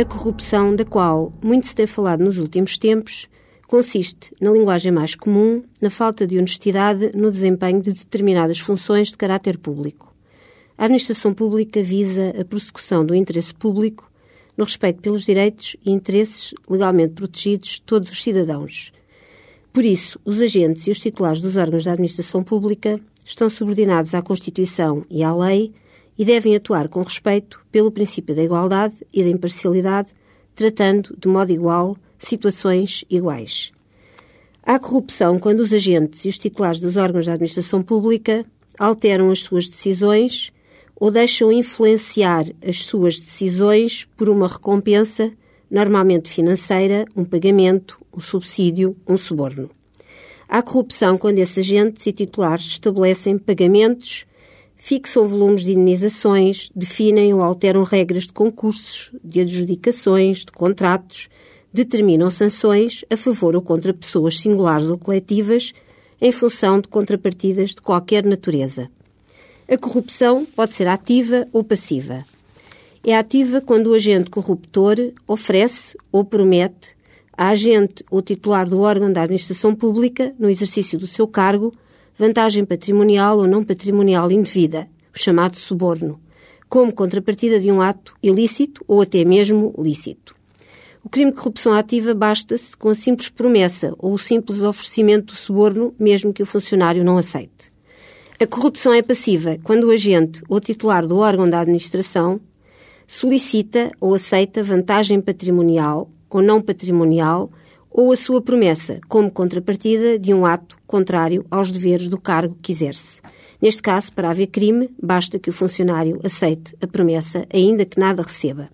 A corrupção, da qual muito se tem falado nos últimos tempos, consiste, na linguagem mais comum, na falta de honestidade no desempenho de determinadas funções de caráter público. A administração pública visa a prossecução do interesse público no respeito pelos direitos e interesses legalmente protegidos de todos os cidadãos. Por isso, os agentes e os titulares dos órgãos da administração pública estão subordinados à Constituição e à lei e devem atuar com respeito pelo princípio da igualdade e da imparcialidade, tratando de modo igual situações iguais. Há corrupção quando os agentes e os titulares dos órgãos da administração pública alteram as suas decisões ou deixam influenciar as suas decisões por uma recompensa, normalmente financeira, um pagamento, um subsídio, um suborno. Há corrupção quando esses agentes e titulares estabelecem pagamentos, fixam volumes de indenizações, definem ou alteram regras de concursos, de adjudicações, de contratos, determinam sanções a favor ou contra pessoas singulares ou coletivas em função de contrapartidas de qualquer natureza. A corrupção pode ser ativa ou passiva. É ativa quando o agente corruptor oferece ou promete a agente ou titular do órgão da administração pública, no exercício do seu cargo, vantagem patrimonial ou não patrimonial indevida, o chamado suborno, como contrapartida de um ato ilícito ou até mesmo lícito. O crime de corrupção ativa basta-se com a simples promessa ou o simples oferecimento do suborno, mesmo que o funcionário não aceite. A corrupção é passiva quando o agente ou titular do órgão da administração solicita ou aceita vantagem patrimonial ou não patrimonial ou a sua promessa como contrapartida de um ato contrário aos deveres do cargo que exerce. Neste caso, para haver crime, basta que o funcionário aceite a promessa, ainda que nada receba.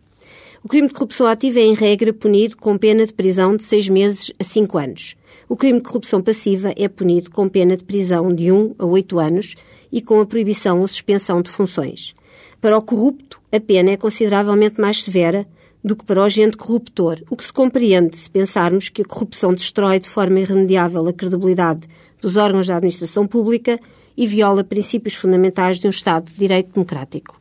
O crime de corrupção ativa é, em regra, punido com pena de prisão de seis meses a cinco anos. O crime de corrupção passiva é punido com pena de prisão de um a oito anos e com a proibição ou suspensão de funções. Para o corrupto, a pena é consideravelmente mais severa do que para o agente corruptor, o que se compreende se pensarmos que a corrupção destrói de forma irremediável a credibilidade dos órgãos da administração pública e viola princípios fundamentais de um Estado de direito democrático.